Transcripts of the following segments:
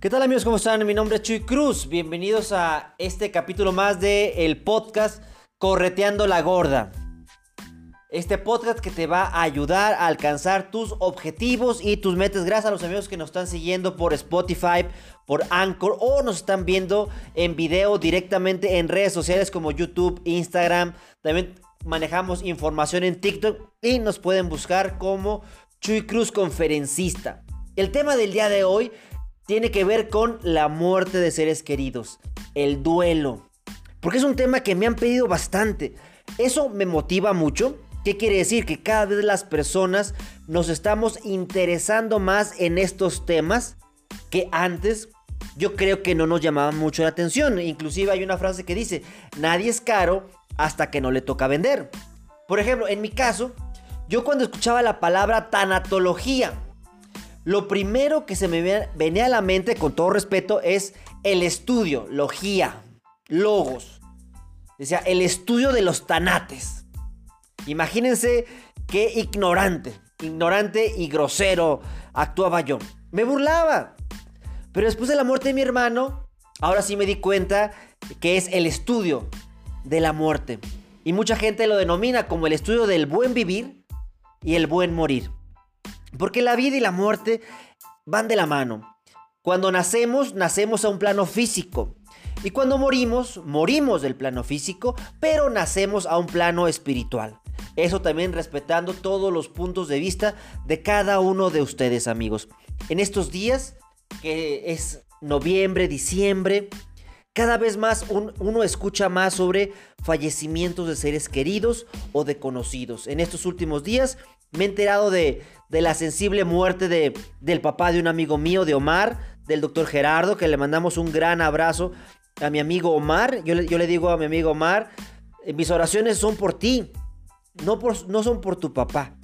¿Qué tal amigos? ¿Cómo están? Mi nombre es Chuy Cruz. Bienvenidos a este capítulo más de el podcast Correteando la Gorda. Este podcast que te va a ayudar a alcanzar tus objetivos y tus metas. Gracias a los amigos que nos están siguiendo por Spotify, por Anchor o nos están viendo en video directamente en redes sociales como YouTube, Instagram. También manejamos información en TikTok y nos pueden buscar como Chuy Cruz Conferencista. El tema del día de hoy tiene que ver con la muerte de seres queridos, el duelo. Porque es un tema que me han pedido bastante. Eso me motiva mucho. ¿Qué quiere decir? Que cada vez las personas nos estamos interesando más en estos temas que antes yo creo que no nos llamaban mucho la atención. Inclusive hay una frase que dice, nadie es caro hasta que no le toca vender. Por ejemplo, en mi caso, yo cuando escuchaba la palabra tanatología, lo primero que se me venía a la mente, con todo respeto, es el estudio, logía, logos. Sea, el estudio de los tanates. Imagínense qué ignorante, ignorante y grosero actuaba yo. Me burlaba. Pero después de la muerte de mi hermano, ahora sí me di cuenta que es el estudio de la muerte. Y mucha gente lo denomina como el estudio del buen vivir y el buen morir. Porque la vida y la muerte van de la mano. Cuando nacemos, nacemos a un plano físico. Y cuando morimos, morimos del plano físico, pero nacemos a un plano espiritual. Eso también respetando todos los puntos de vista de cada uno de ustedes, amigos. En estos días, que es noviembre, diciembre, cada vez más uno escucha más sobre fallecimientos de seres queridos o de conocidos. En estos últimos días me he enterado de, la sensible muerte de, del papá de un amigo mío, de Omar, del doctor Gerardo, que le mandamos un gran abrazo a mi amigo Omar. Yo le, digo a mi amigo Omar, eh, mis oraciones son por ti, no, por, no son por tu papá,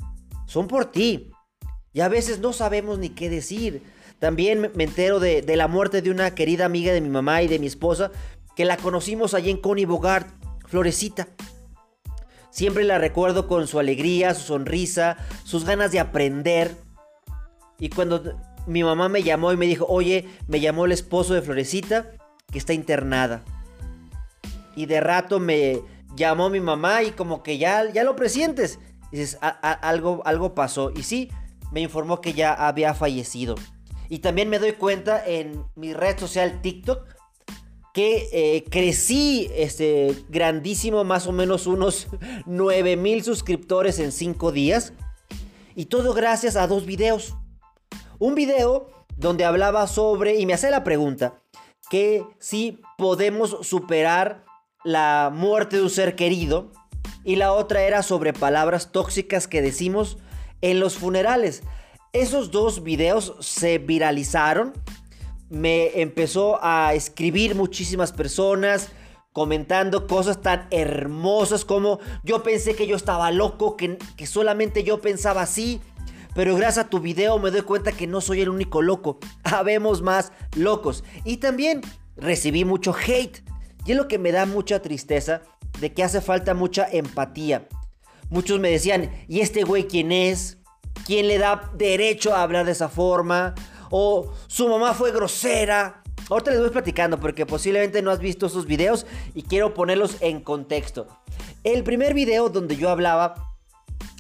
son por ti. Y a veces no sabemos ni qué decir. También me entero de, de, la muerte de una querida amiga de mi mamá y de mi esposa, que la conocimos allí en Coney Bogart, Florecita. Siempre la recuerdo con su alegría, su sonrisa, sus ganas de aprender. Y cuando mi mamá me llamó y me dijo, oye, me llamó el esposo de Florecita que está internada. Y de rato me llamó mi mamá y como que ya, ya lo presientes. dices, algo, algo pasó. Y sí, me informó que ya había fallecido. Y también me doy cuenta en mi red social TikTok que eh, crecí este, grandísimo, más o menos unos 9 mil suscriptores en 5 días. Y todo gracias a dos videos. Un video donde hablaba sobre, y me hace la pregunta, que si podemos superar la muerte de un ser querido. Y la otra era sobre palabras tóxicas que decimos en los funerales. Esos dos videos se viralizaron me empezó a escribir muchísimas personas comentando cosas tan hermosas como yo pensé que yo estaba loco, que, que, solamente yo pensaba así, pero gracias a tu video me doy cuenta que no soy el único loco, habemos más locos. Y también recibí mucho hate, y es lo que me da mucha tristeza de que hace falta mucha empatía. Muchos me decían, ¿y este güey quién es? ¿Quién le da derecho a hablar de esa forma? O su mamá fue grosera. Ahorita les voy platicando porque posiblemente no has visto esos videos y quiero ponerlos en contexto. El primer video donde yo hablaba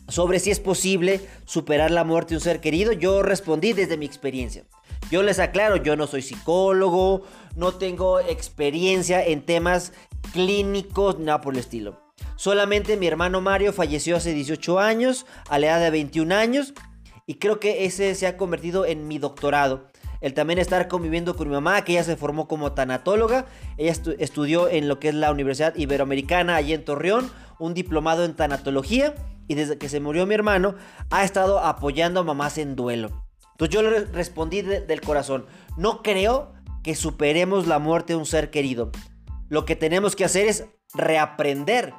sobre si es posible superar la muerte de un ser querido, yo respondí desde mi experiencia. Yo les aclaro, yo no soy psicólogo, no tengo experiencia en temas clínicos, nada por el estilo. Solamente mi hermano Mario falleció hace 18 años, a la edad de 21 años, y creo que ese se ha convertido en mi doctorado. El también estar conviviendo con mi mamá, que ella se formó como tanatóloga. Ella estudió en lo que es la Universidad Iberoamericana, allí en Torreón, un diplomado en tanatología. Y desde que se murió mi hermano, ha estado apoyando a mamás en duelo. Entonces yo le respondí del corazón, no creo que superemos la muerte de un ser querido. Lo que tenemos que hacer es reaprender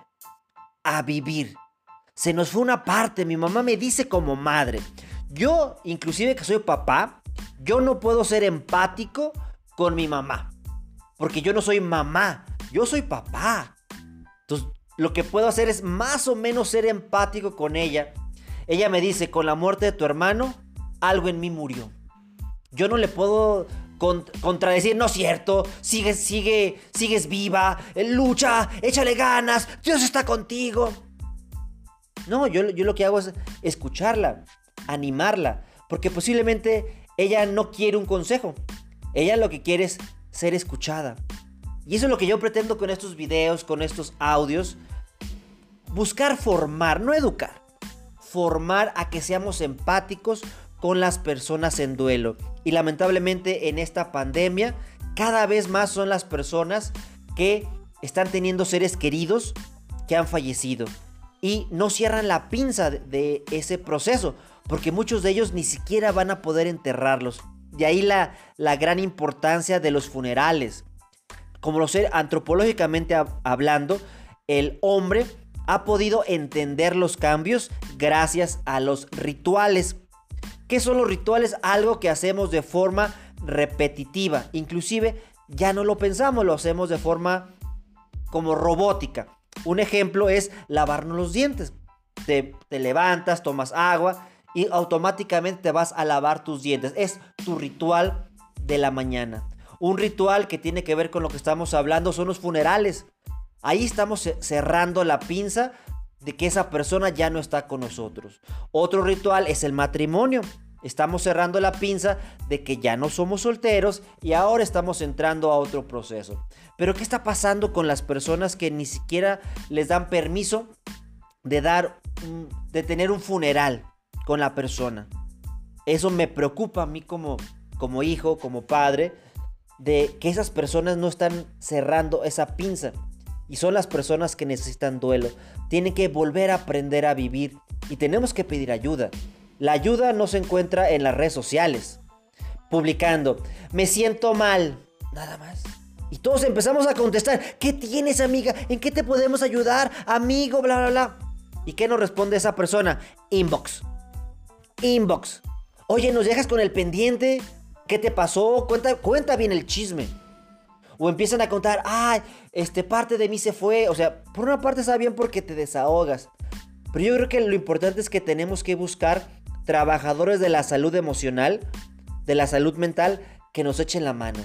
a vivir. Se nos fue una parte, mi mamá me dice como madre. Yo, inclusive que soy papá, yo no puedo ser empático con mi mamá. Porque yo no soy mamá, yo soy papá. Entonces, lo que puedo hacer es más o menos ser empático con ella. Ella me dice, con la muerte de tu hermano, algo en mí murió. Yo no le puedo contradecir, no es cierto, sigues, sigue, sigues viva, lucha, échale ganas, Dios está contigo. No, yo, yo lo que hago es escucharla, animarla, porque posiblemente ella no quiere un consejo, ella lo que quiere es ser escuchada. Y eso es lo que yo pretendo con estos videos, con estos audios, buscar formar, no educar, formar a que seamos empáticos con las personas en duelo. Y lamentablemente en esta pandemia cada vez más son las personas que están teniendo seres queridos que han fallecido. Y no cierran la pinza de ese proceso, porque muchos de ellos ni siquiera van a poder enterrarlos. De ahí la, la gran importancia de los funerales. Como lo sé, antropológicamente hablando, el hombre ha podido entender los cambios gracias a los rituales. ¿Qué son los rituales? Algo que hacemos de forma repetitiva. Inclusive ya no lo pensamos, lo hacemos de forma como robótica. Un ejemplo es lavarnos los dientes. Te, levantas, tomas agua y automáticamente te vas a lavar tus dientes. Es tu ritual de la mañana. Un ritual que tiene que ver con lo que estamos hablando son los funerales. Ahí estamos cerrando la pinza de que esa persona ya no está con nosotros. Otro ritual es el matrimonio. Estamos cerrando la pinza de que ya no somos solteros y ahora estamos entrando a otro proceso. Pero ¿qué está pasando con las personas que ni siquiera les dan permiso de dar de tener un funeral con la persona? Eso me preocupa a mí como como hijo, como padre de que esas personas no están cerrando esa pinza y son las personas que necesitan duelo. Tienen que volver a aprender a vivir y tenemos que pedir ayuda. La ayuda no se encuentra en las redes sociales. Publicando, me siento mal. Nada más. Y todos empezamos a contestar, ¿qué tienes amiga? ¿En qué te podemos ayudar? Amigo, bla, bla, bla. ¿Y qué nos responde esa persona? Inbox. Inbox. Oye, ¿nos dejas con el pendiente? ¿Qué te pasó? Cuenta, cuenta bien el chisme. O empiezan a contar, ay, este parte de mí se fue. O sea, por una parte está bien porque te desahogas. Pero yo creo que lo importante es que tenemos que buscar trabajadores de la salud emocional, de la salud mental, que nos echen la mano.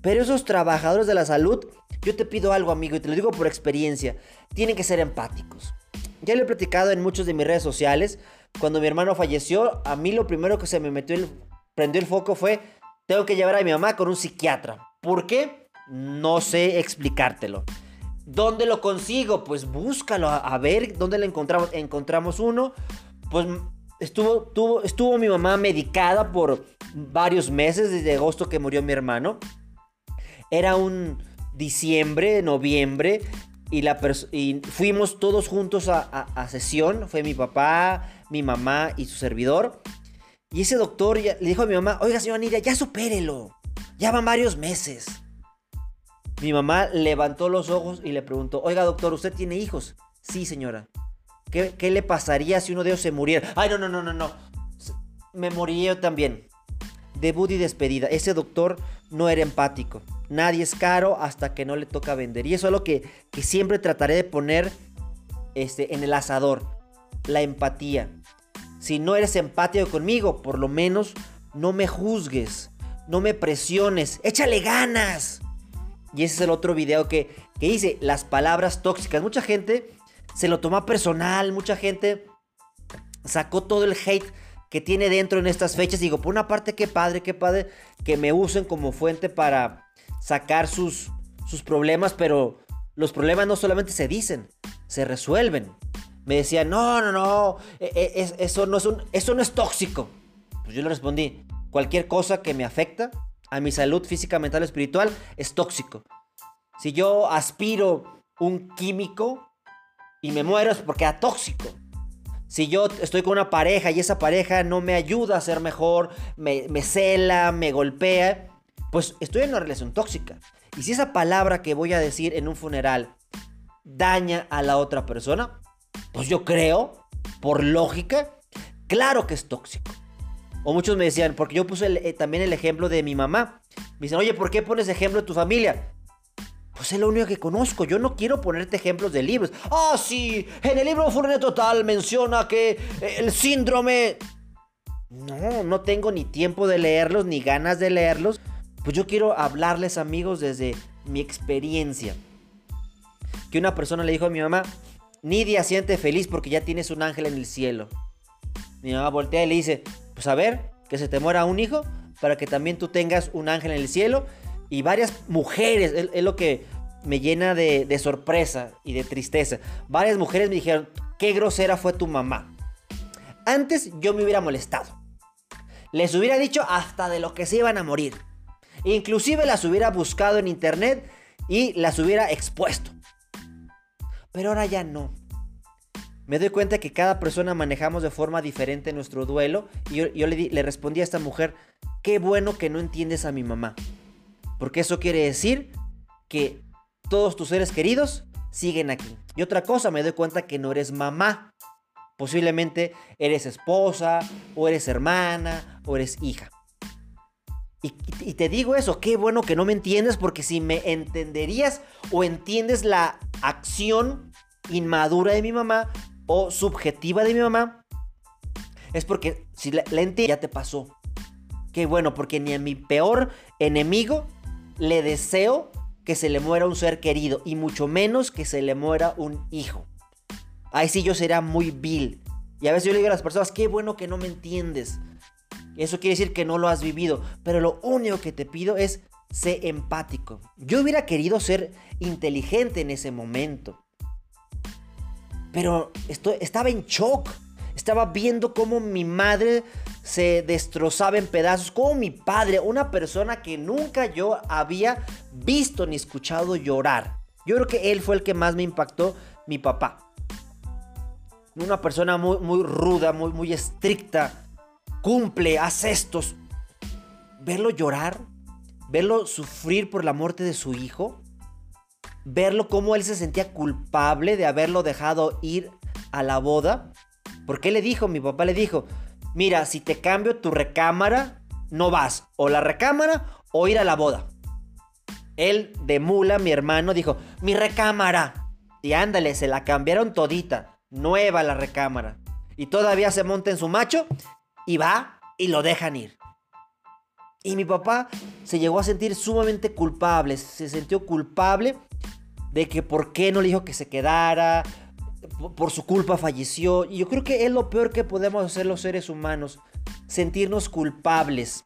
Pero esos trabajadores de la salud, yo te pido algo, amigo, y te lo digo por experiencia, tienen que ser empáticos. Ya lo he platicado en muchos de mis redes sociales. Cuando mi hermano falleció, a mí lo primero que se me metió el, prendió el foco fue, tengo que llevar a mi mamá con un psiquiatra. ¿Por qué? No sé explicártelo. ¿Dónde lo consigo? Pues búscalo, a, ver dónde lo encontramos. Encontramos uno, pues estuvo, estuvo mi mamá medicada por varios meses, desde agosto que murió mi hermano. Era un diciembre, noviembre, y, la y fuimos todos juntos a, a, sesión. Fue mi papá, mi mamá y su servidor. Y ese doctor le dijo a mi mamá, oiga señora Nidia, ya supérelo. Ya van varios meses. Mi mamá levantó los ojos y le preguntó, oiga doctor, ¿usted tiene hijos? Sí, señora. ¿Qué, le pasaría si uno de ellos se muriera? Ay, no, no, no, no, no. Me moriría yo también. Debut y despedida. Ese doctor no era empático. Nadie es caro hasta que no le toca vender. Y eso es lo que, que siempre trataré de poner este, en el asador. La empatía. Si no eres empático conmigo, por lo menos no me juzgues. No me presiones. Échale ganas. Y ese es el otro video que, que hice, las palabras tóxicas. Mucha gente se lo toma personal, mucha gente sacó todo el hate que tiene dentro en estas fechas. Digo, por una parte, qué padre, qué padre que me usen como fuente para sacar sus, sus problemas, pero los problemas no solamente se dicen, se resuelven. Me decían, no, no, no, e, e, eso, no es eso no es tóxico. Pues yo le respondí, cualquier cosa que me afecta, a mi salud física, mental, espiritual, es tóxico. Si yo aspiro un químico y me muero es porque es tóxico. Si yo estoy con una pareja y esa pareja no me ayuda a ser mejor, me, me cela, me golpea, pues estoy en una relación tóxica. Y si esa palabra que voy a decir en un funeral daña a la otra persona, pues yo creo, por lógica, claro que es tóxico. O muchos me decían, porque yo puse eh, también el ejemplo de mi mamá. Me dicen, oye, ¿por qué pones ejemplo de tu familia? Pues es lo único que conozco. Yo no quiero ponerte ejemplos de libros. Ah, sí, en el libro Furne Total menciona que eh, el síndrome... No, no tengo ni tiempo de leerlos, ni ganas de leerlos. Pues yo quiero hablarles, amigos, desde mi experiencia. Que una persona le dijo a mi mamá, Nidia, siente feliz porque ya tienes un ángel en el cielo. Mi mamá voltea y le dice, pues a ver, que se te muera un hijo para que también tú tengas un ángel en el cielo. Y varias mujeres, es, lo que me llena de, sorpresa y de tristeza. Varias mujeres me dijeron, qué grosera fue tu mamá. Antes yo me hubiera molestado. Les hubiera dicho hasta de lo que se iban a morir. Inclusive las hubiera buscado en internet y las hubiera expuesto. Pero ahora ya no. Me doy cuenta que cada persona manejamos de forma diferente nuestro duelo y yo, le, le respondí a esta mujer, qué bueno que no entiendes a mi mamá. Porque eso quiere decir que todos tus seres queridos siguen aquí. Y otra cosa, me doy cuenta que no eres mamá. Posiblemente eres esposa, o eres hermana, o eres hija. Y, te digo eso, qué bueno que no me entiendes porque si me entenderías o entiendes la acción inmadura de mi mamá o subjetiva de mi mamá, es porque si la, la entiendes ya te pasó. Qué bueno, porque ni a mi peor enemigo le deseo que se le muera un ser querido y mucho menos que se le muera un hijo. Ahí sí yo sería muy vil. Y a veces yo le digo a las personas, qué bueno que no me entiendes. Eso quiere decir que no lo has vivido. Pero lo único que te pido es ser empático. Yo hubiera querido ser inteligente en ese momento. Pero estaba en shock. Estaba viendo cómo mi madre se destrozaba en pedazos. Como mi padre, una persona que nunca yo había visto ni escuchado llorar. Yo creo que él fue el que más me impactó, mi papá. Una persona muy, muy ruda, muy, muy estricta cumple, hace estos. Verlo llorar, verlo sufrir por la muerte de su hijo, verlo como él se sentía culpable de haberlo dejado ir a la boda. Porque le dijo, mi papá le dijo, mira, si te cambio tu recámara, no vas. O la recámara o ir a la boda. Él de mula, mi hermano, dijo, mi recámara. Y ándale, se la cambiaron todita. Nueva la recámara. Y todavía se monta en su macho y va y lo dejan ir. Y mi papá se llegó a sentir sumamente culpable, se sintió culpable de que por qué no le dijo que se quedara, por su culpa falleció. Y yo creo que es lo peor que podemos hacer los seres humanos, sentirnos culpables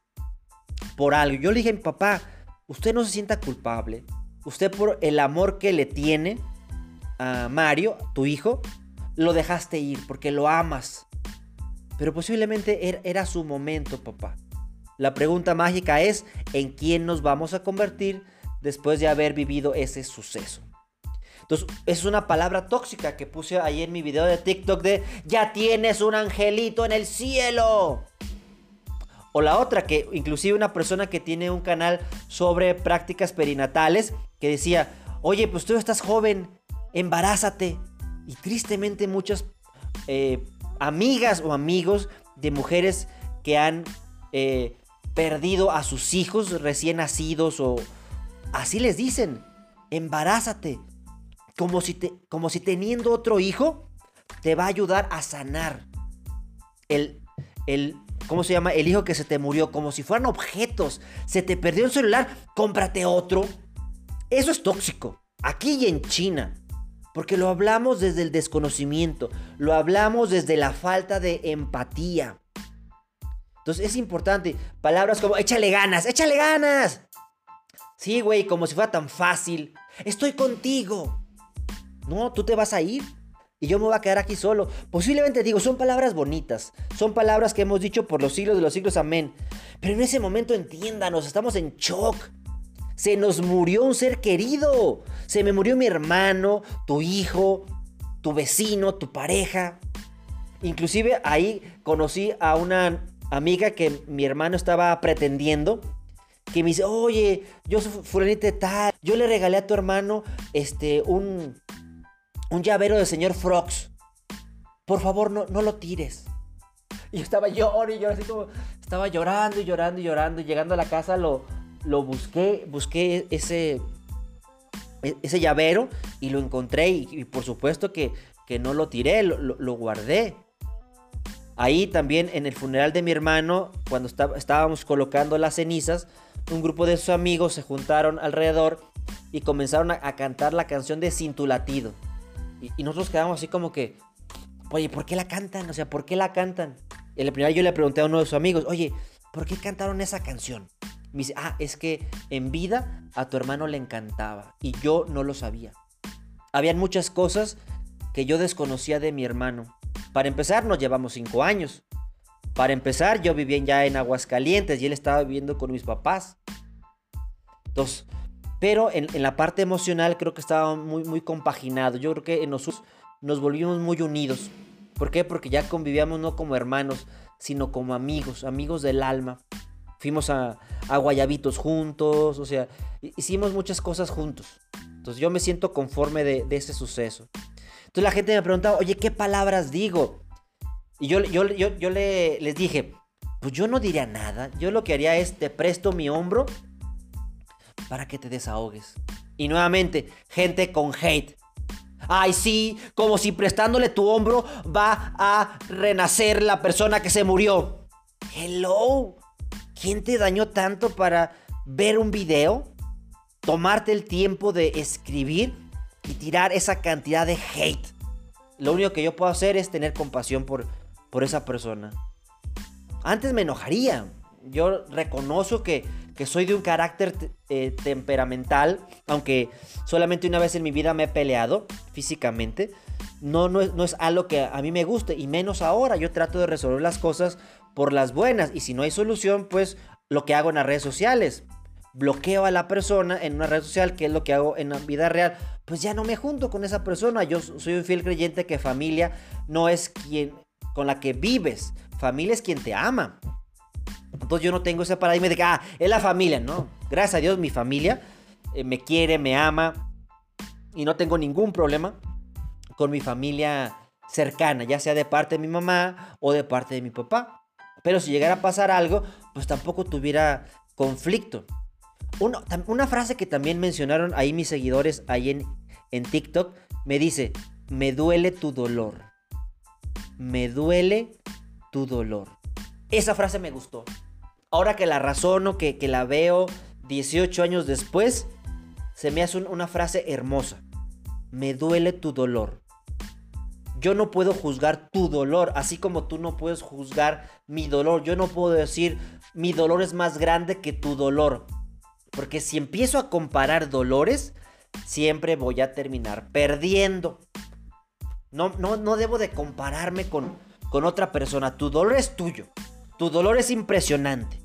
por algo. Yo le dije a mi papá, usted no se sienta culpable. Usted por el amor que le tiene a Mario, tu hijo, lo dejaste ir porque lo amas. Pero posiblemente er, era su momento, papá. La pregunta mágica es, ¿en quién nos vamos a convertir después de haber vivido ese suceso? Entonces, es una palabra tóxica que puse ahí en mi video de TikTok de, ya tienes un angelito en el cielo. O la otra, que inclusive una persona que tiene un canal sobre prácticas perinatales, que decía, oye, pues tú estás joven, embarázate. Y tristemente muchas eh, amigas o amigos de mujeres que han eh, perdido a sus hijos recién nacidos o así les dicen, embarázate, como si, te, como si teniendo otro hijo te va a ayudar a sanar el, el, ¿cómo se llama? El hijo que se te murió, como si fueran objetos, se te perdió un celular, cómprate otro. Eso es tóxico, aquí y en China. Porque lo hablamos desde el desconocimiento, lo hablamos desde la falta de empatía. Entonces es importante, palabras como échale ganas, échale ganas. Sí, güey, como si fuera tan fácil. Estoy contigo. No, tú te vas a ir y yo me voy a quedar aquí solo. Posiblemente digo, son palabras bonitas, son palabras que hemos dicho por los siglos de los siglos, amén. Pero en ese momento entiéndanos, estamos en shock. Se nos murió un ser querido. Se me murió mi hermano, tu hijo, tu vecino, tu pareja. Inclusive ahí conocí a una amiga que mi hermano estaba pretendiendo. Que me dice, oye, yo soy fulanita tal. Yo le regalé a tu hermano este, un, un llavero del señor Frogs. Por favor, no, no lo tires. Y yo estaba llorando y llorando, estaba llorando y llorando y llorando. Y llegando a la casa lo, lo busqué, busqué ese, e, ese llavero y lo encontré. Y, por supuesto que, que, no lo tiré, lo, guardé. Ahí también en el funeral de mi hermano, cuando estábamos colocando las cenizas, un grupo de sus amigos se juntaron alrededor y comenzaron a, cantar la canción de Cintulatido. Y, y nosotros quedamos así como que, oye, ¿por qué la cantan? O sea, ¿por qué la cantan? Y en la primera yo le pregunté a uno de sus amigos, oye, ¿por qué cantaron esa canción? Me dice, ah, es que en vida a tu hermano le encantaba y yo no lo sabía. Habían muchas cosas que yo desconocía de mi hermano. Para empezar, nos llevamos cinco años. Para empezar, yo vivía ya en Aguascalientes y él estaba viviendo con mis papás. Entonces, pero en, la parte emocional creo que estaba muy, muy compaginado. Yo creo que en nosotros nos volvimos muy unidos. ¿Por qué? Porque ya convivíamos no como hermanos, sino como amigos, amigos del alma. Fuimos a, Guayabitos juntos, o sea, hicimos muchas cosas juntos. Entonces yo me siento conforme de, ese suceso. Entonces la gente me preguntaba, oye, ¿qué palabras digo? Y yo, yo, yo, yo le, les dije, pues yo no diría nada. Yo lo que haría es, te presto mi hombro para que te desahogues. Y nuevamente, gente con hate. Ay, sí, como si prestándole tu hombro va a renacer la persona que se murió. Hello. ¿Quién te dañó tanto para ver un video? Tomarte el tiempo de escribir y tirar esa cantidad de hate. Lo único que yo puedo hacer es tener compasión por, por esa persona. Antes me enojaría. Yo reconozco que que soy de un carácter eh, temperamental, aunque solamente una vez en mi vida me he peleado físicamente, no, no, es, algo que a mí me guste, y menos ahora. Yo trato de resolver las cosas por las buenas, y si no hay solución, pues lo que hago en las redes sociales. Bloqueo a la persona en una red social, que es lo que hago en la vida real. Pues ya no me junto con esa persona. Yo soy un fiel creyente que familia no es quien con la que vives. Familia es quien te ama. Entonces yo no tengo ese paradigma de que, ah, es la familia, ¿no? Gracias a Dios mi familia eh, me quiere, me ama y no tengo ningún problema con mi familia cercana, ya sea de parte de mi mamá o de parte de mi papá. Pero si llegara a pasar algo, pues tampoco tuviera conflicto. Una, frase que también mencionaron ahí mis seguidores, ahí en, en TikTok, me dice, me duele tu dolor. Me duele tu dolor. Esa frase me gustó ahora que la razono, que, que la veo 18 años después, se me hace una frase hermosa. Me duele tu dolor. Yo no puedo juzgar tu dolor, así como tú no puedes juzgar mi dolor. Yo no puedo decir mi dolor es más grande que tu dolor. Porque si empiezo a comparar dolores, siempre voy a terminar perdiendo. No, no, no debo de compararme con, con otra persona. Tu dolor es tuyo. Tu dolor es impresionante.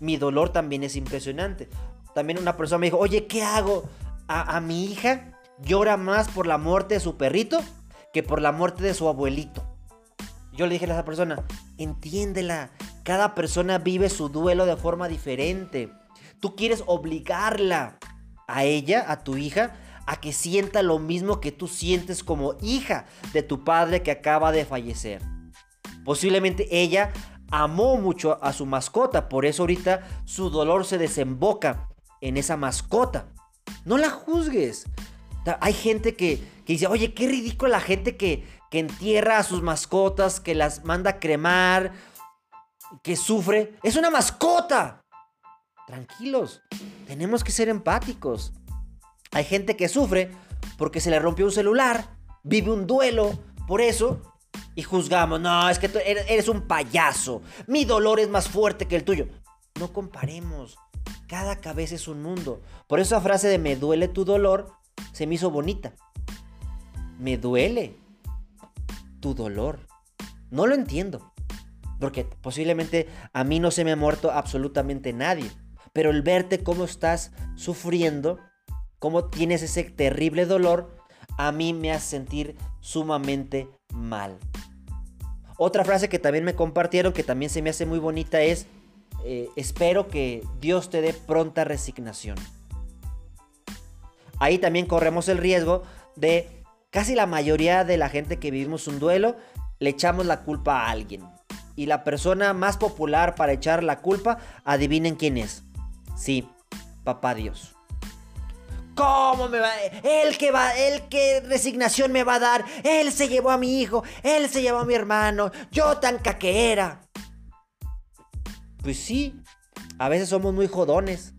Mi dolor también es impresionante. También una persona me dijo, oye, ¿qué hago? A, mi hija llora más por la muerte de su perrito que por la muerte de su abuelito. Yo le dije a esa persona, entiéndela, cada persona vive su duelo de forma diferente. Tú quieres obligarla a ella, a tu hija, a que sienta lo mismo que tú sientes como hija de tu padre que acaba de fallecer. Posiblemente ella amó mucho a su mascota, por eso ahorita su dolor se desemboca en esa mascota. No la juzgues. Hay gente que, dice, oye, qué ridículo la gente que, que entierra a sus mascotas, que las manda cremar, que sufre. Es una mascota. Tranquilos, tenemos que ser empáticos. Hay gente que sufre porque se le rompió un celular, vive un duelo, por eso y juzgamos, no, es que tú eres un payaso, mi dolor es más fuerte que el tuyo. No comparemos, cada cabeza es un mundo. Por eso esa frase de me duele tu dolor se me hizo bonita. Me duele tu dolor. No lo entiendo, porque posiblemente a mí no se me ha muerto absolutamente nadie. Pero el verte cómo estás sufriendo, cómo tienes ese terrible dolor, a mí me hace sentir sumamente mal. Otra frase que también me compartieron, que también se me hace muy bonita, es, eh, espero que Dios te dé pronta resignación. Ahí también corremos el riesgo de casi la mayoría de la gente que vivimos un duelo, le echamos la culpa a alguien. Y la persona más popular para echar la culpa, adivinen quién es. Sí, papá Dios. ¿Cómo me va? Él que va, él que resignación me va a dar. Él se llevó a mi hijo, él se llevó a mi hermano. Yo tan caquera. Pues sí, a veces somos muy jodones.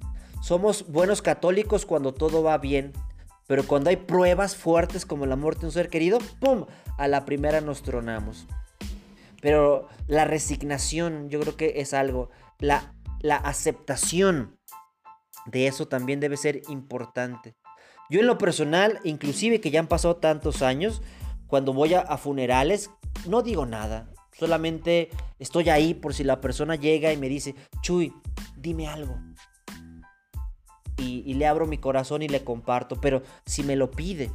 Somos buenos católicos cuando todo va bien. Pero cuando hay pruebas fuertes como la muerte de un ser querido, ¡pum! A la primera nos tronamos. Pero la resignación yo creo que es algo. La, la aceptación de eso también debe ser importante. Yo en lo personal, inclusive que ya han pasado tantos años, cuando voy a, funerales, no digo nada. Solamente estoy ahí por si la persona llega y me dice, Chuy, dime algo. Y, le abro mi corazón y le comparto. Pero si me lo pide,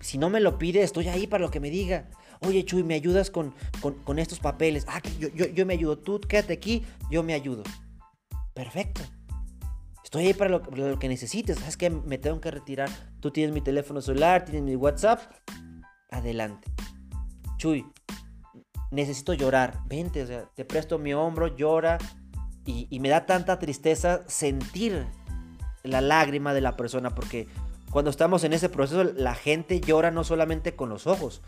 si no me lo pide, estoy ahí para lo que me diga. Oye, Chuy, ¿me ayudas con, con, estos papeles? Ah, yo, yo, yo me ayudo. Tú quédate aquí, yo me ayudo. Perfecto. Estoy ahí para lo, que necesites. ¿Sabes que Me tengo que retirar. Tú tienes mi teléfono celular, tienes mi WhatsApp. Adelante. Chuy, necesito llorar. Vente, o sea, te presto mi hombro, llora. Y, me da tanta tristeza sentir la lágrima de la persona porque cuando estamos en ese proceso, la gente llora no solamente con los ojos,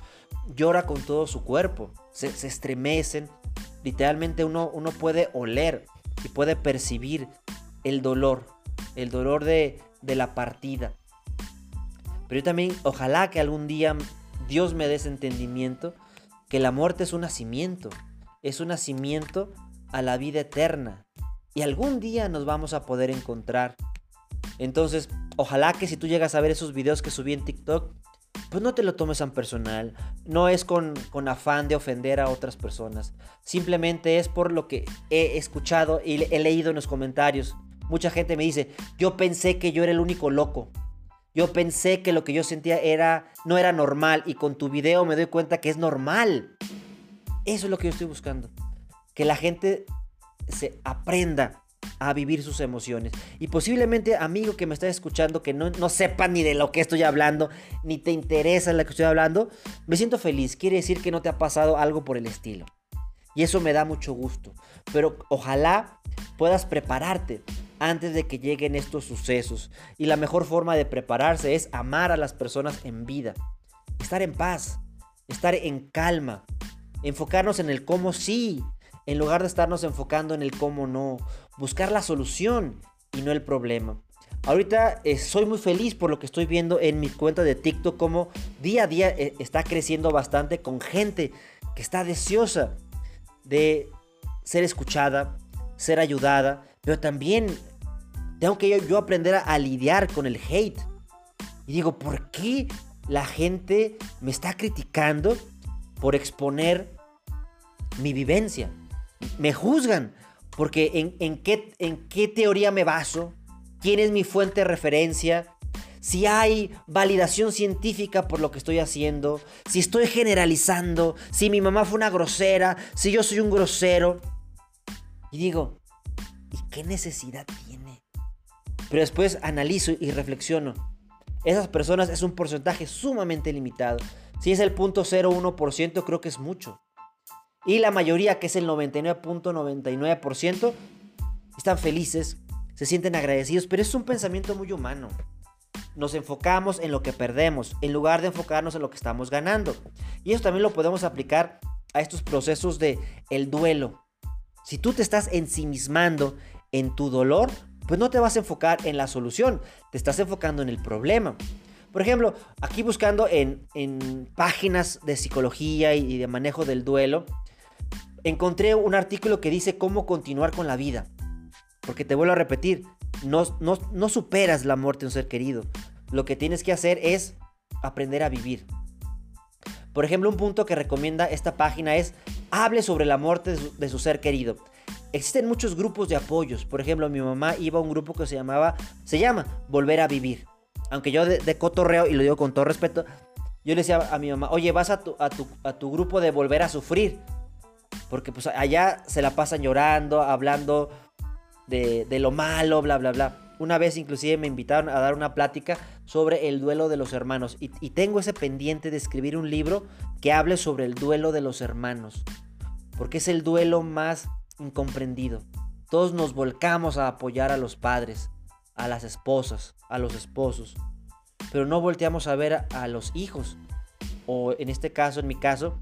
llora con todo su cuerpo, se, estremecen, literalmente uno, uno puede oler y puede percibir el dolor, el dolor de, la partida. Pero yo también, ojalá que algún día Dios me dé ese entendimiento, que la muerte es un nacimiento, es un nacimiento a la vida eterna. Y algún día nos vamos a poder encontrar. Entonces, ojalá que si tú llegas a ver esos videos que subí en TikTok, pues no te lo tomes tan personal. No es con, con, afán de ofender a otras personas. Simplemente es por lo que he escuchado y he leído en los comentarios. Mucha gente me dice, yo pensé que yo era el único loco. Yo pensé que lo que yo sentía era no era normal y con tu video me doy cuenta que es normal. Eso es lo que yo estoy buscando. Que la gente se aprenda a vivir sus emociones. Y posiblemente, amigo que me estás escuchando, que no, no sepa ni de lo que estoy hablando, ni te interesa lo que estoy hablando, me siento feliz. Quiere decir que no te ha pasado algo por el estilo. Y eso me da mucho gusto. Pero ojalá puedas prepararte antes de que lleguen estos sucesos. Y la mejor forma de prepararse es amar a las personas en vida. Estar en paz, estar en calma, enfocarnos en el cómo sí, en lugar de estarnos enfocando en el cómo no. Buscar la solución y no el problema. Ahorita eh, soy muy feliz por lo que estoy viendo en mi cuenta de TikTok, como día a día eh, está creciendo bastante con gente que está deseosa de ser escuchada, ser ayudada, pero también tengo que yo, aprender a, lidiar con el hate. Y digo, ¿por qué la gente me está criticando por exponer mi vivencia? Me juzgan porque en, qué, qué teoría me baso, quién es mi fuente de referencia, si hay validación científica por lo que estoy haciendo, si estoy generalizando, si mi mamá fue una grosera, si yo soy un grosero. Y digo, ¿y qué necesidad tiene? Pero después analizo y reflexiono. Esas personas es un porcentaje sumamente limitado. Si es el 0.01%, creo que es mucho. Y la mayoría, que es el 99.99%, están felices, se sienten agradecidos, pero es un pensamiento muy humano. Nos enfocamos en lo que perdemos, en lugar de enfocarnos en lo que estamos ganando. Y eso también lo podemos aplicar a estos procesos de el duelo. Si tú te estás ensimismando en tu dolor, pues no te vas a enfocar en la solución, te estás enfocando en el problema. Por ejemplo, aquí buscando en, páginas de psicología y de manejo del duelo, encontré un artículo que dice cómo continuar con la vida. Porque te vuelvo a repetir, no, superas la muerte de un ser querido. Lo que tienes que hacer es aprender a vivir. Por ejemplo, un punto que recomienda esta página es hable sobre la muerte de su ser querido. Existen muchos grupos de apoyos. Por ejemplo, mi mamá iba a un grupo que se llamaba, se llama Volver a Vivir. Aunque yo de, cotorreo, y lo digo con todo respeto, yo le decía a mi mamá, oye, vas a tu, grupo de Volver a Sufrir. Porque pues allá se la pasan llorando, hablando de, lo malo, bla, bla, bla. Una vez inclusive me invitaron a dar una plática sobre el duelo de los hermanos. Y, y, tengo ese pendiente de escribir un libro que hable sobre el duelo de los hermanos. Porque es el duelo más incomprendido. Todos nos volcamos a apoyar a los padres, a las esposas, a los esposos. Pero no volteamos a ver a, los hijos. O en este caso, en mi caso,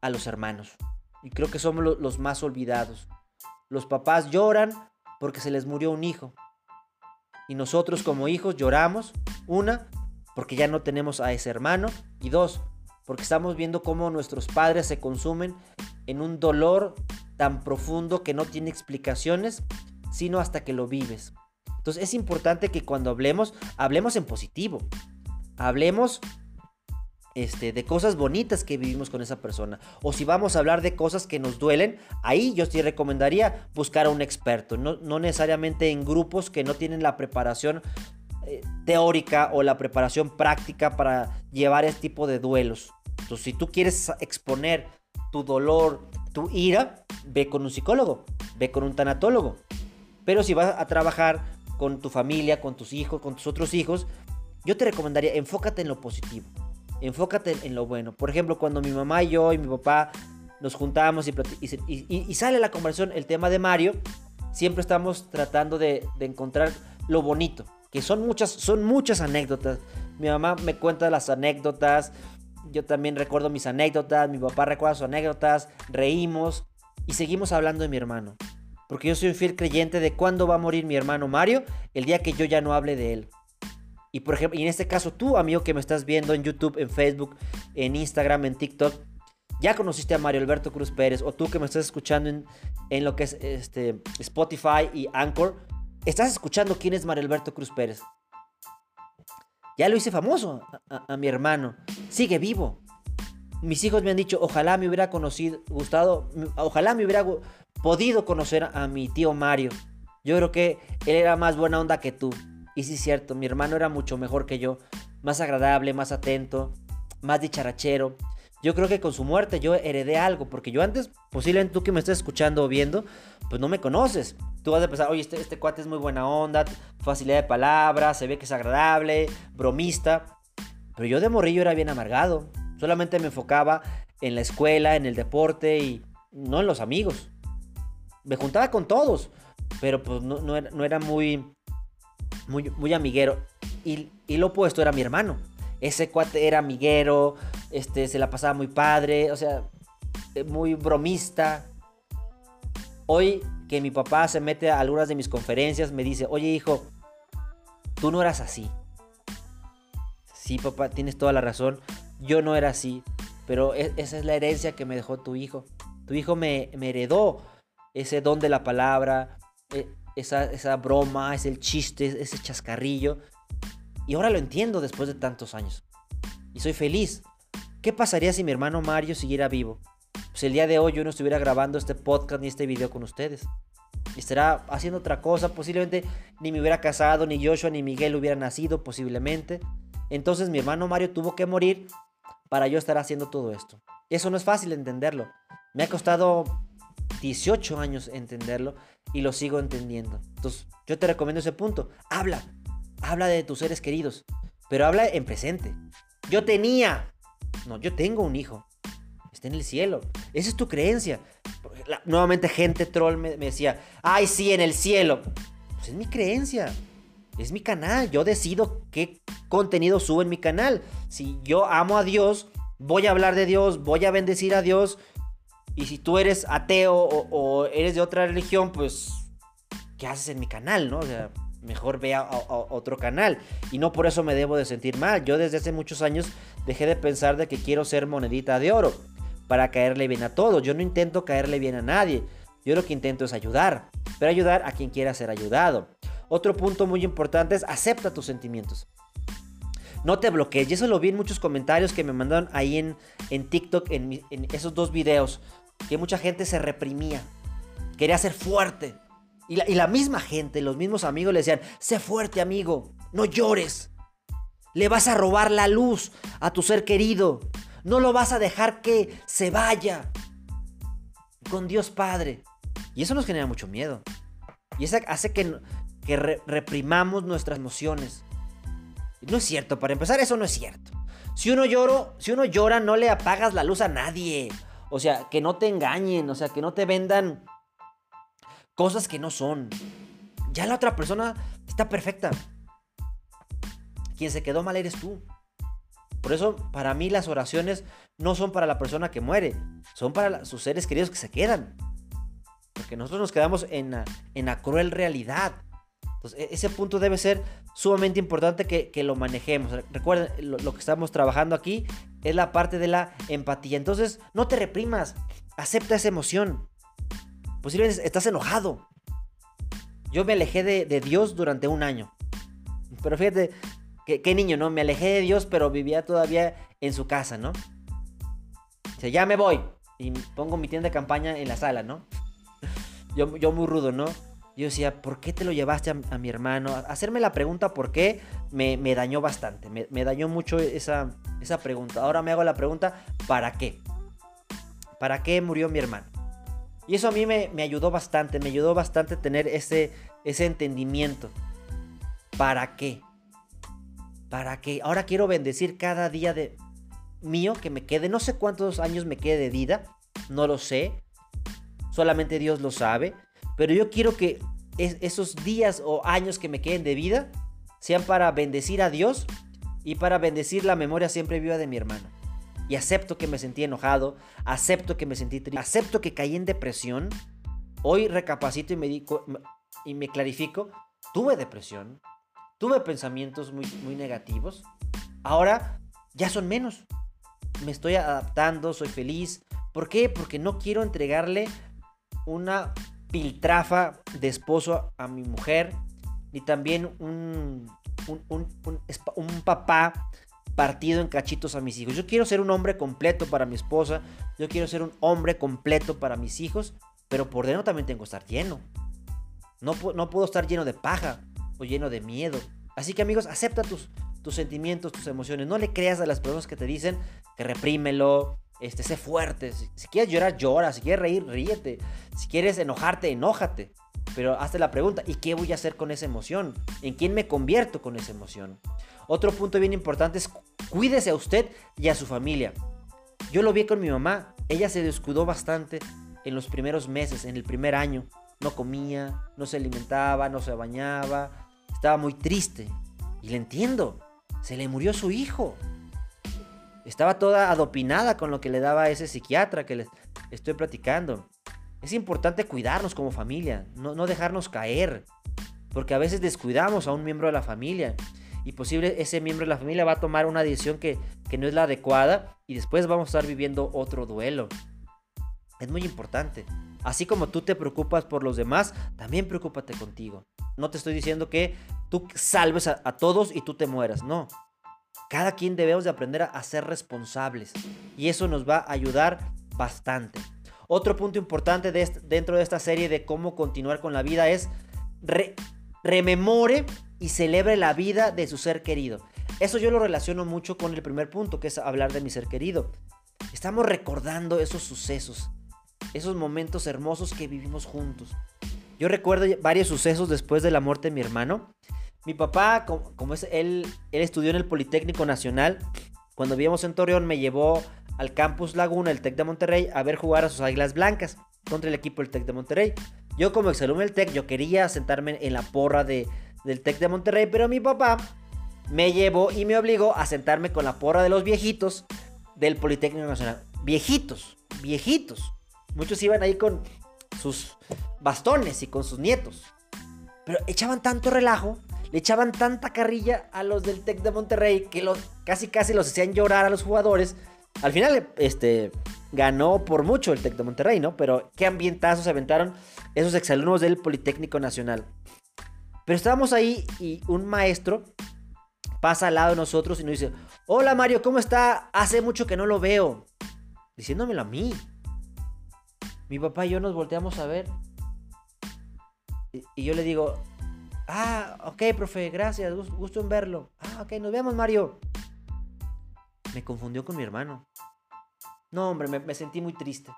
a los hermanos. Y creo que somos los más olvidados. Los papás lloran porque se les murió un hijo. Y nosotros como hijos lloramos, una, porque ya no tenemos a ese hermano, y dos, porque estamos viendo cómo nuestros padres se consumen en un dolor tan profundo que no tiene explicaciones, sino hasta que lo vives. Entonces es importante que cuando hablemos, hablemos en positivo. Hablemos este, de cosas bonitas que vivimos con esa persona. O si vamos a hablar de cosas que nos duelen, ahí yo sí recomendaría buscar a un experto. No, necesariamente en grupos que no tienen la preparación eh, teórica o la preparación práctica para llevar este tipo de duelos. Entonces, si tú quieres exponer tu dolor, tu ira, ve con un psicólogo, ve con un tanatólogo. Pero si vas a trabajar con tu familia, con tus hijos, con tus otros hijos, yo te recomendaría enfócate en lo positivo, enfócate en lo bueno. Por ejemplo, cuando mi mamá y yo y mi papá nos juntamos y, sale la conversación el tema de Mario, siempre estamos tratando de, de, encontrar lo bonito, que son muchas, son muchas anécdotas. Mi mamá me cuenta las anécdotas, yo también recuerdo mis anécdotas, mi papá recuerda sus anécdotas, reímos y seguimos hablando de mi hermano. Porque yo soy un fiel creyente de cuándo va a morir mi hermano Mario el día que yo ya no hable de él. Y por ejemplo, en este caso tú, amigo que me estás viendo en YouTube, en Facebook, en Instagram, en TikTok, ya conociste a Mario Alberto Cruz Pérez, o tú que me estás escuchando en, en lo que es este, Spotify y Anchor, estás escuchando quién es Mario Alberto Cruz Pérez. Ya lo hice famoso a, mi hermano. Sigue vivo. Mis hijos me han dicho, ojalá me hubiera conocido, gustado, ojalá me hubiera podido conocer a mi tío Mario. Yo creo que él era más buena onda que tú. Y sí cierto, mi hermano era mucho mejor que yo. Más agradable, más atento, más dicharachero. Yo creo que con su muerte yo heredé algo, porque yo antes, posiblemente tú que me estés escuchando o viendo, pues no me conoces. Tú vas a pensar, oye, este, este cuate es muy buena onda, facilidad de palabras, se ve que es agradable, bromista. Pero yo de morrillo era bien amargado. Solamente me enfocaba en la escuela, en el deporte y no en los amigos. Me juntaba con todos, pero pues no, era, muy, muy, muy amiguero. Y, y lo opuesto era mi hermano. Ese cuate era amiguero, este, se la pasaba muy padre, o sea, eh, muy bromista. Hoy que mi papá se mete a algunas de mis conferencias, me dice, oye hijo, tú no eras así. Sí, papá, tienes toda la razón. Yo no era así. Pero e, esa es la herencia que me dejó tu hijo. Tu hijo me, heredó ese don de la palabra, e, esa, esa broma, ese chiste, ese chascarrillo. Y ahora lo entiendo después de tantos años. Y soy feliz. ¿Qué pasaría si mi hermano Mario siguiera vivo? Pues el día de hoy yo no estuviera grabando este podcast ni este video con ustedes. Estará haciendo otra cosa, posiblemente ni me hubiera casado, ni Joshua ni Miguel hubieran nacido, posiblemente. Entonces mi hermano Mario tuvo que morir para yo estar haciendo todo esto. Eso no es fácil entenderlo. Me ha costado 18 años entenderlo y lo sigo entendiendo. Entonces yo te recomiendo ese punto. Habla, habla de tus seres queridos, pero habla en presente. Yo tenía, no, yo tengo un hijo. Está en el cielo. Esa es tu creencia. nuevamente gente troll me, decía, ay, sí, en el cielo. Pues es mi creencia. Es mi canal. Yo decido qué contenido subo en mi canal. Si yo amo a Dios, voy a hablar de Dios, voy a bendecir a Dios. Y si tú eres ateo o, eres de otra religión, pues, ¿qué haces en mi canal, no? O sea, mejor vea otro canal. Y no por eso me debo de sentir mal. Yo desde hace muchos años dejé de pensar de que quiero ser monedita de oro para caerle bien a todos. Yo no intento caerle bien a nadie. Yo lo que intento es ayudar, pero ayudar a quien quiera ser ayudado. Otro punto muy importante es acepta tus sentimientos. No te bloquees. Y eso lo vi en muchos comentarios que me mandaron ahí en, en TikTok, en, en esos dos videos. Que mucha gente se reprimía. Quería ser fuerte. Y la, misma gente, los mismos amigos le decían, sé fuerte amigo, no llores. Le vas a robar la luz a tu ser querido. No lo vas a dejar que se vaya. con Dios Padre. Y eso nos genera mucho miedo. Y eso hace que, que reprimamos nuestras emociones. No es cierto, para empezar, eso no es cierto. Si uno, lloro, si uno llora, no le apagas la luz a nadie. O sea, que no te engañen, o sea, que no te vendan cosas que no son. Ya la otra persona está perfecta. Quien se quedó mal eres tú. Por eso, para mí, las oraciones no son para la persona que muere, son para sus seres queridos que se quedan. Porque nosotros nos quedamos en la, en la cruel realidad. Entonces, e-, ese punto debe ser sumamente importante que, lo manejemos. Recuerden, lo, que estamos trabajando aquí es la parte de la empatía. Entonces, no te reprimas, acepta esa emoción. Posiblemente estás enojado. Yo me alejé de, Dios durante un año. Pero fíjate, qué, niño, ¿no? Me alejé de Dios, pero vivía todavía en su casa, ¿no? O sea, ya me voy. Y pongo mi tienda de campaña en la sala, ¿no? Yo, yo muy rudo, ¿no? Yo decía, ¿por qué te lo llevaste a, mi hermano? Hacerme la pregunta por qué me, dañó bastante. Me, dañó mucho esa, esa pregunta. Ahora me hago la pregunta, ¿para qué? ¿Para qué murió mi hermano? Y eso a mí me, ayudó bastante, me ayudó bastante tener ese, ese entendimiento. ¿Para qué? ¿Para qué? Ahora quiero bendecir cada día de mío que me quede. No sé cuántos años me quede de vida, no lo sé. Solamente Dios lo sabe. Pero yo quiero que esos días o años que me queden de vida sean para bendecir a Dios y para bendecir la memoria siempre viva de mi hermano. Y acepto que me sentí enojado, acepto que me sentí triste, acepto que caí en depresión. Hoy recapacito y me, y me clarifico. Tuve depresión, tuve pensamientos muy, muy negativos. Ahora ya son menos. Me estoy adaptando, soy feliz. ¿Por qué? Porque no quiero entregarle una piltrafa de esposo a mi mujer, ni también un, un, papá partido en cachitos a mis hijos. Yo quiero ser un hombre completo para mi esposa, yo quiero ser un hombre completo para mis hijos, pero por dentro también tengo que estar lleno. No, no puedo estar lleno de paja o lleno de miedo. Así que amigos, acepta tus, tus sentimientos, tus emociones. No le creas a las personas que te dicen que reprímelo, este, sé fuerte. Si, quieres llorar, llora. Si quieres reír, ríete. Si quieres enojarte, enójate. Pero hazte la pregunta, ¿y qué voy a hacer con esa emoción? ¿En quién me convierto con esa emoción? Otro punto bien importante es cuídese a usted y a su familia. Yo lo vi con mi mamá. Ella se descuidó bastante en los primeros meses, en el primer año. No comía, no se alimentaba, no se bañaba. Estaba muy triste. Y le entiendo. Se le murió su hijo. Estaba toda adopinada con lo que le daba ese psiquiatra que les estoy platicando. Es importante cuidarnos como familia, no, dejarnos caer, porque a veces descuidamos a un miembro de la familia y posible ese miembro de la familia va a tomar una decisión que, que no es la adecuada y después vamos a estar viviendo otro duelo. Es muy importante. Así como tú te preocupas por los demás, también preocúpate contigo. No te estoy diciendo que tú salves a todos y tú te mueras, no. Cada quien debemos de aprender a, ser responsables y eso nos va a ayudar bastante. Otro punto importante dentro de esta serie de cómo continuar con la vida es rememore y celebre la vida de su ser querido. Eso yo lo relaciono mucho con el primer punto, que es hablar de mi ser querido. Estamos recordando esos sucesos, esos momentos hermosos que vivimos juntos. Yo recuerdo varios sucesos después de la muerte de mi hermano mi papá, como, es él, él estudió en el Politécnico Nacional. Cuando vivíamos en Torreón, me llevó al Campus Laguna, el TEC de Monterrey, a ver jugar a sus águilas blancas contra el equipo del TEC de Monterrey. Yo, como exalumno del TEC, yo quería sentarme en la porra de, del TEC de Monterrey, pero mi papá me llevó y me obligó a sentarme con la porra de los viejitos del Politécnico Nacional. Viejitos, viejitos. Muchos iban ahí con sus bastones y con sus nietos. Pero echaban tanto relajo le echaban tanta carrilla a los del Tec de Monterrey que los, casi casi los hacían llorar a los jugadores. Al final, este, ganó por mucho el Tec de Monterrey, ¿no? Pero qué ambientazos se aventaron esos exalumnos del Politécnico Nacional. Pero estábamos ahí y un maestro pasa al lado de nosotros y nos dice, hola Mario, ¿cómo está? Hace mucho que no lo veo. Diciéndomelo a mí. Mi papá y yo nos volteamos a ver. y yo le digo, Ah, ok, profe, gracias, gusto en verlo. Ah, ok, nos vemos, Mario. Me confundió con mi hermano. No, hombre, me, sentí muy triste.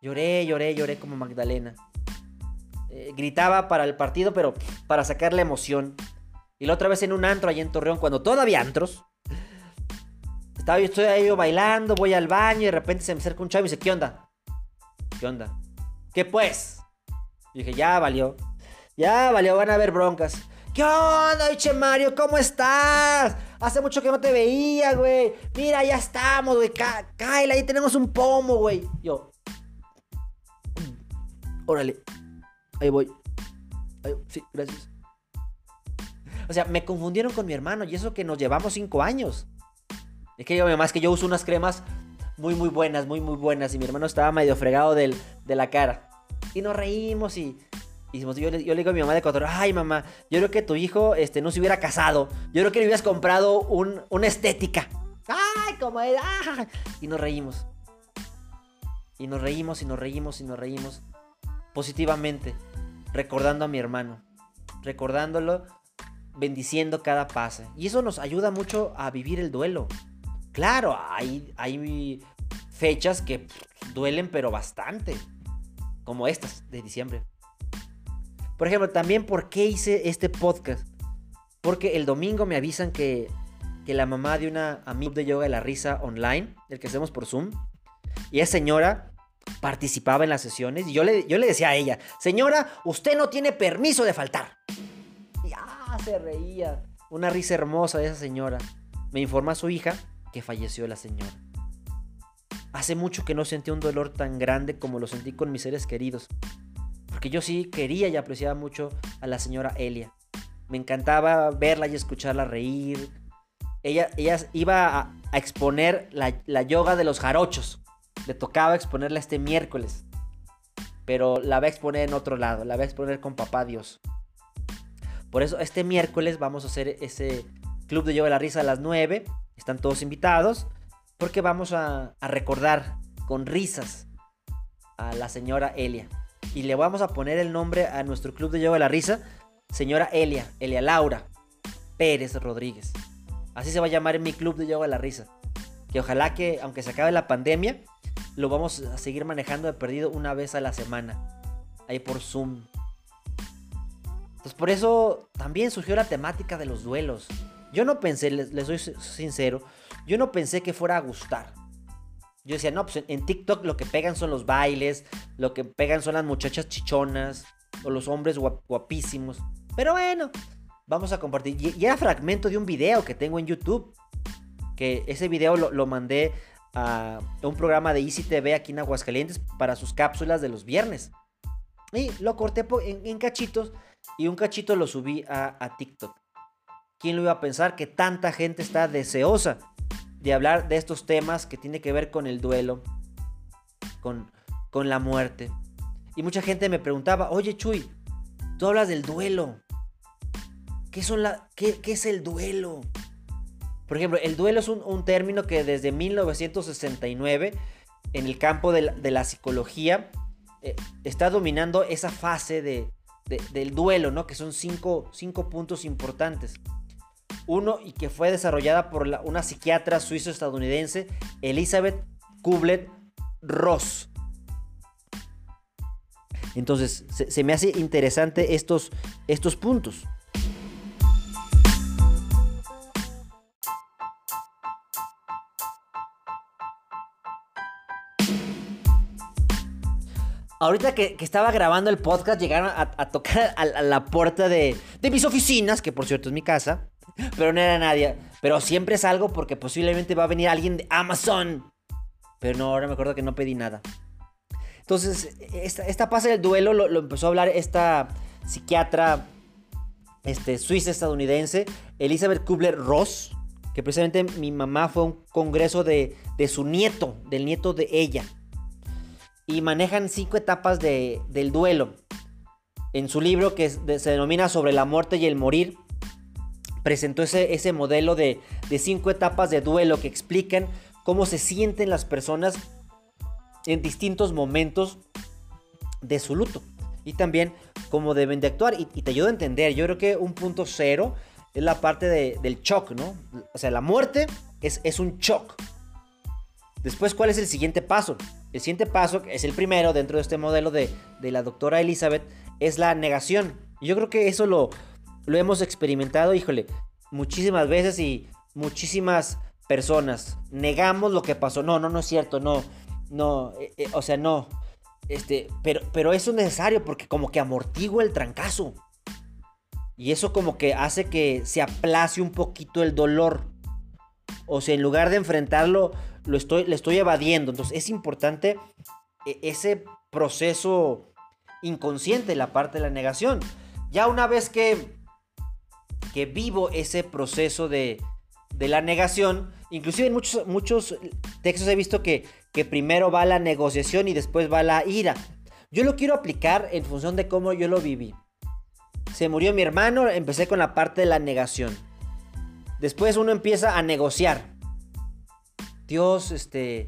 Lloré, lloré, lloré como Magdalena. Eh, gritaba para el partido, pero para sacar la emoción. Y la otra vez en un antro allá en Torreón, cuando todavía antros. Estaba yo, estoy ahí bailando, voy al baño y de repente se me acerca un chavo y dice, ¿qué onda? ¿Qué onda? ¿Qué pues? Y dije, ya valió. Ya valió, van a haber broncas. ¿Qué onda, biche Mario? ¿Cómo estás? Hace mucho que no te veía, güey. Mira, ya estamos, güey. Kyle, ahí tenemos un pomo, güey. Yo. Órale. Ahí voy. sí, gracias. O sea, me confundieron con mi hermano y eso que nos llevamos cinco años. Es que yo, además que yo uso unas cremas muy, muy buenas, muy, muy buenas. Y mi hermano estaba medio fregado de la cara. Y nos reímos y... yo, le, digo a mi mamá de cuatro, ay mamá, yo creo que tu hijo este, no se hubiera casado. Yo creo que le hubieras comprado un, una estética. Ay, como Y nos reímos. Y nos reímos y nos reímos y nos reímos. Positivamente. Recordando a mi hermano. Recordándolo. Bendiciendo cada pase. Y eso nos ayuda mucho a vivir el duelo. Claro, hay, hay fechas que duelen, pero bastante. Como estas de diciembre. Por ejemplo, también, ¿por qué hice este podcast? Porque el domingo me avisan que, que la mamá de una amiga de yoga de la risa online, el que hacemos por Zoom, y esa señora participaba en las sesiones y yo le, yo le decía a ella, señora, usted no tiene permiso de faltar. Y ah, se reía. Una risa hermosa de esa señora. Me informa su hija que falleció la señora. Hace mucho que no sentí un dolor tan grande como lo sentí con mis seres queridos. Porque yo sí quería y apreciaba mucho a la señora Elia. Me encantaba verla y escucharla reír. Ella, ella iba a, exponer la, la, yoga de los jarochos. Le tocaba exponerla este miércoles. Pero la va a exponer en otro lado. La va a exponer con papá Dios. Por eso este miércoles vamos a hacer ese club de yoga de la risa a las 9. Están todos invitados porque vamos a, recordar con risas a la señora Elia. Y le vamos a poner el nombre a nuestro club de yoga de la risa, señora Elia, Elia Laura Pérez Rodríguez. Así se va a llamar en mi club de yoga de la risa. Que ojalá que, aunque se acabe la pandemia, lo vamos a seguir manejando de perdido una vez a la semana. Ahí por Zoom. Entonces por eso también surgió la temática de los duelos. Yo no pensé, les, soy sincero, yo no pensé que fuera a gustar. Yo decía, no, pues en TikTok lo que pegan son los bailes, lo que pegan son las muchachas chichonas o los hombres guapísimos. Pero bueno, vamos a compartir. Y, era fragmento de un video que tengo en YouTube. Que ese video lo, mandé a un programa de Easy TV aquí en Aguascalientes para sus cápsulas de los viernes. Y lo corté en, cachitos y un cachito lo subí a, a TikTok. ¿Quién lo iba a pensar que tanta gente está deseosa de hablar de estos temas que tiene que ver con el duelo, con, con la muerte? Y mucha gente me preguntaba, oye Chuy, tú hablas del duelo. ¿Qué, son la, qué, es el duelo? Por ejemplo, el duelo es un, término que desde 1969 en el campo de la, psicología eh, está dominando esa fase de, del duelo, ¿no? Que son cinco, cinco puntos importantes. Uno y que fue desarrollada por una psiquiatra suizo-estadounidense, Elizabeth Kubler-Ross. Entonces, se, me hace interesante estos, estos puntos. Ahorita que, estaba grabando el podcast, llegaron a, tocar a, la puerta de, de, mis oficinas, que por cierto es mi casa. Pero no era nadie. Pero siempre es algo porque posiblemente va a venir alguien de Amazon. Pero no, ahora me acuerdo que no pedí nada. Entonces, esta, esta fase del duelo lo, empezó a hablar esta psiquiatra este, suiza estadounidense, Elizabeth Kubler-Ross, que precisamente mi mamá fue a un congreso de, de, su nieto, del nieto de ella. Y manejan cinco etapas de, del duelo. En su libro que se denomina Sobre la muerte y el morir, presentó ese, ese modelo de, cinco etapas de duelo que explican cómo se sienten las personas en distintos momentos de su luto. Y también cómo deben de actuar. Y, te ayuda a entender. Yo creo que un punto cero es la parte del shock, ¿no? O sea, la muerte es, es un shock. Después, ¿cuál es el siguiente paso? El siguiente paso, que es el primero dentro de este modelo de, la doctora Elizabeth, es la negación. Yo creo que eso lo, lo hemos experimentado, híjole, muchísimas veces y muchísimas personas. Negamos lo que pasó. No, no, no es cierto, no. No, eh, eh, o sea, no. Este, pero, pero eso es necesario porque como que amortigua el trancazo. Y eso como que hace que se aplace un poquito el dolor. O sea, en lugar de enfrentarlo, lo estoy, le estoy evadiendo. Entonces es importante eh, ese proceso inconsciente, la parte de la negación. Ya una vez que, que vivo ese proceso de, de la negación, inclusive en muchos, muchos textos he visto que, que primero va la negociación y después va la ira. Yo lo quiero aplicar en función de cómo yo lo viví. Se murió mi hermano, empecé con la parte de la negación. Después uno empieza a negociar. Dios, este,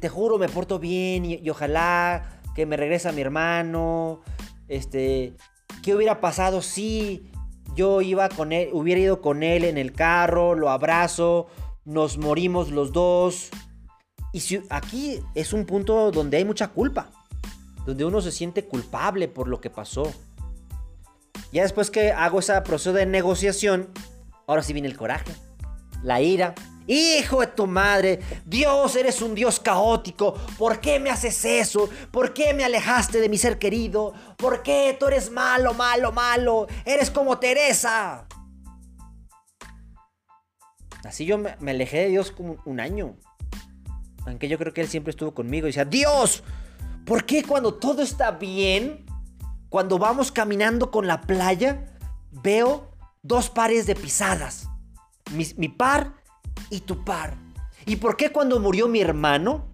te juro, me porto bien y, ojalá que me regrese mi hermano. Este, ¿qué hubiera pasado si yo iba con él, hubiera ido con él en el carro, lo abrazo, nos morimos los dos? Y si, aquí es un punto donde hay mucha culpa, donde uno se siente culpable por lo que pasó. Ya después que hago ese proceso de negociación, ahora sí viene el coraje, la ira, Hijo de tu madre, Dios, eres un Dios caótico. ¿Por qué me haces eso? ¿Por qué me alejaste de mi ser querido? ¿Por qué tú eres malo, malo, malo? Eres como Teresa. Así yo me, alejé de Dios como un año. Aunque yo creo que Él siempre estuvo conmigo y decía, Dios, ¿por qué cuando todo está bien, cuando vamos caminando con la playa, veo dos pares de pisadas? Mi, mi par y tu par. ¿Y por qué cuando murió mi hermano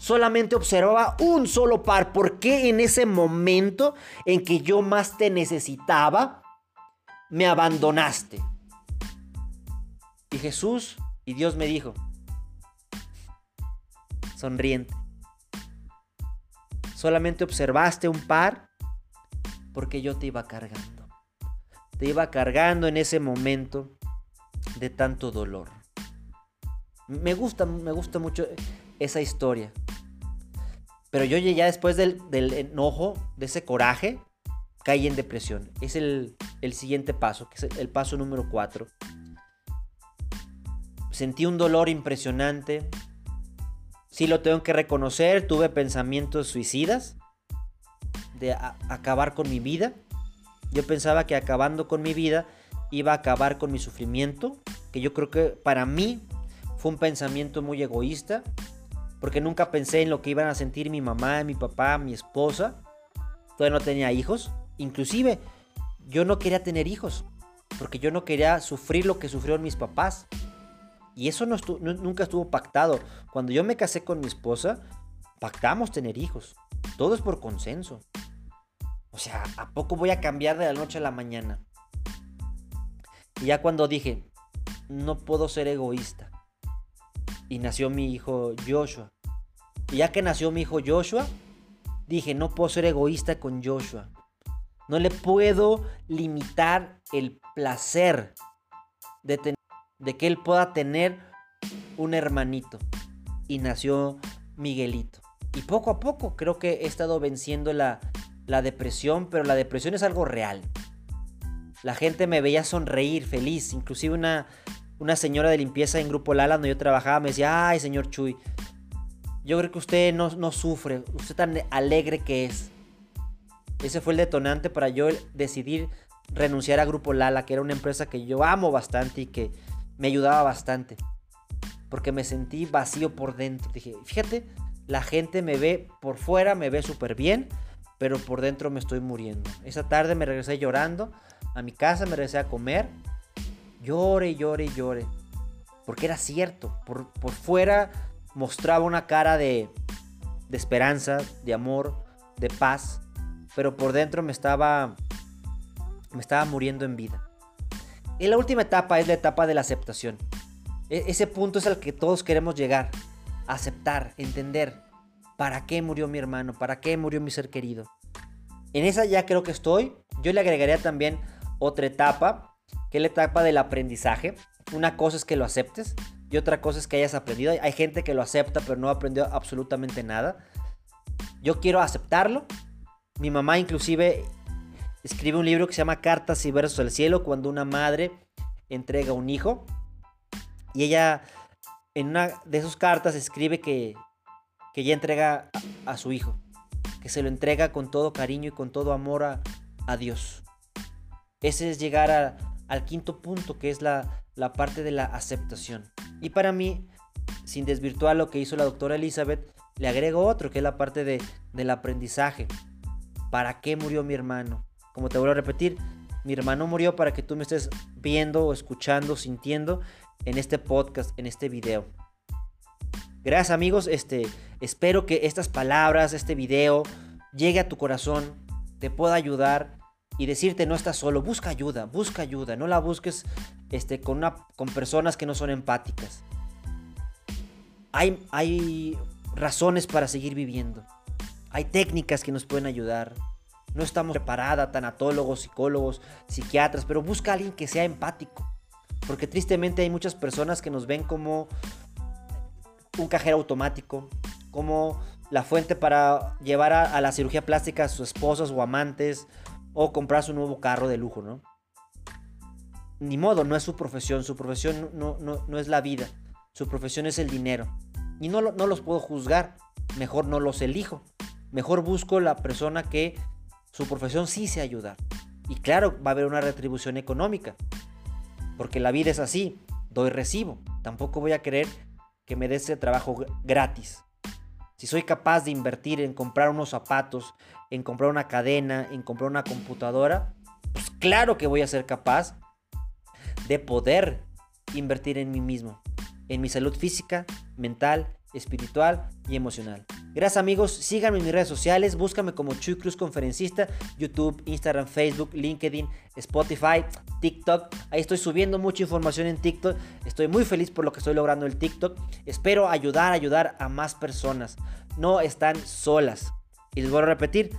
solamente observaba un solo par? ¿Por qué en ese momento en que yo más te necesitaba, me abandonaste? Y Jesús y Dios me dijo, sonriente, solamente observaste un par porque yo te iba cargando. Te iba cargando en ese momento de tanto dolor. Me gusta, me gusta mucho esa historia. Pero yo ya después del, enojo, de ese coraje, caí en depresión. Es el, siguiente paso, que es el, paso número 4. Sentí un dolor impresionante. Sí lo tengo que reconocer, tuve pensamientos suicidas de acabar con mi vida. Yo pensaba que acabando con mi vida iba a acabar con mi sufrimiento, que yo creo que para mí fue un pensamiento muy egoísta, porque nunca pensé en lo que iban a sentir mi mamá, mi papá, mi esposa. Todavía no tenía hijos. Inclusive, yo no quería tener hijos, porque yo no quería sufrir lo que sufrieron mis papás. Y eso no nunca estuvo pactado. Cuando yo me casé con mi esposa, pactamos tener hijos. Todo es por consenso. O sea, ¿a poco voy a cambiar de la noche a la mañana? Y ya cuando dije, no puedo ser egoísta y nació mi hijo Joshua. Y ya que nació mi hijo Joshua, dije, no puedo ser egoísta con Joshua. No le puedo limitar el placer de, de que él pueda tener un hermanito. Y nació Miguelito. Y poco a poco creo que he estado venciendo la, la depresión, pero la depresión es algo real. La gente me veía sonreír, feliz. Inclusive una, una señora de limpieza en Grupo Lala donde yo trabajaba me decía, ay señor Chuy, yo creo que usted no, no sufre, usted tan alegre que es. Ese fue el detonante para yo decidir renunciar a Grupo Lala, que era una empresa que yo amo bastante y que me ayudaba bastante. Porque me sentí vacío por dentro. Dije, fíjate, la gente me ve por fuera, me ve súper bien, pero por dentro me estoy muriendo. Esa tarde me regresé llorando a mi casa, me regresé a comer Llore, llore, llore. Porque era cierto. Por, fuera mostraba una cara de, de esperanza, de amor, de paz. Pero por dentro me estaba, me estaba muriendo en vida. Y la última etapa es la etapa de la aceptación. E, ese punto es al que todos queremos llegar. Aceptar, entender. ¿Para qué murió mi hermano? ¿Para qué murió mi ser querido? En esa ya creo que estoy. Yo le agregaría también otra etapa que es la etapa del aprendizaje. Una cosa es que lo aceptes, y otra cosa es que hayas aprendido. Hay gente que lo acepta pero no aprendió absolutamente nada. Yo quiero aceptarlo. Mi mamá inclusive escribe un libro que se llama Cartas y Versos del Cielo cuando una madre entrega un hijo. Y ella en una de sus cartas escribe que, que ella entrega a, su hijo. Que se lo entrega con todo cariño y con todo amor a, a Dios. Ese es llegar al quinto punto, que es la, la parte de la aceptación. Y para mí, sin desvirtuar lo que hizo la doctora Elizabeth, le agrego otro, que es la parte de, del aprendizaje. ¿Para qué murió mi hermano? Como te vuelvo a repetir, mi hermano murió para que tú me estés viendo, escuchando, sintiendo en este podcast, en este video. Gracias amigos, este, espero que estas palabras, este video, llegue a tu corazón, te pueda ayudar y decirte no estás solo, busca ayuda, busca ayuda, no la busques este, con, una, con personas que no son empáticas. Hay, hay razones para seguir viviendo. Hay técnicas que nos pueden ayudar. No estamos preparadas, tanatólogos, psicólogos, psiquiatras, pero busca a alguien que sea empático. Porque tristemente hay muchas personas que nos ven como un cajero automático, como la fuente para llevar a, la cirugía plástica a sus esposos o amantes, o comprar su nuevo carro de lujo, ¿no? Ni modo, no es su profesión, su profesión no, no, no es la vida, su profesión es el dinero. Y no, no los puedo juzgar, mejor no los elijo. Mejor busco la persona que su profesión sí se ayudar. Y claro, va a haber una retribución económica. Porque la vida es así, doy recibo. Tampoco voy a querer que me dé ese trabajo gratis. Si soy capaz de invertir en comprar unos zapatos, en comprar una cadena, en comprar una computadora, pues claro que voy a ser capaz de poder invertir en mí mismo en mi salud física, mental, espiritual y emocional. Gracias amigos, síganme en mis redes sociales, búscame como Chuy Cruz Conferencista, YouTube, Instagram, Facebook, LinkedIn, Spotify, TikTok. Ahí estoy subiendo mucha información en TikTok. Estoy muy feliz por lo que estoy logrando en TikTok. Espero ayudar, ayudar a más personas. No están solas. Y les voy a repetir,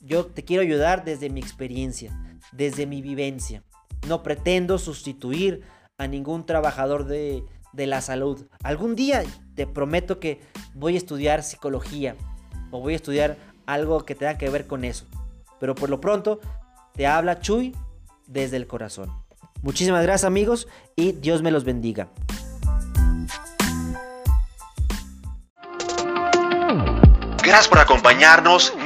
yo te quiero ayudar desde mi experiencia, desde mi vivencia. No pretendo sustituir a ningún trabajador de, de la salud. Algún día te prometo que voy a estudiar psicología o voy a estudiar algo que tenga que ver con eso. Pero por lo pronto te habla Chuy desde el corazón. Muchísimas gracias amigos y Dios me los bendiga. Gracias por acompañarnos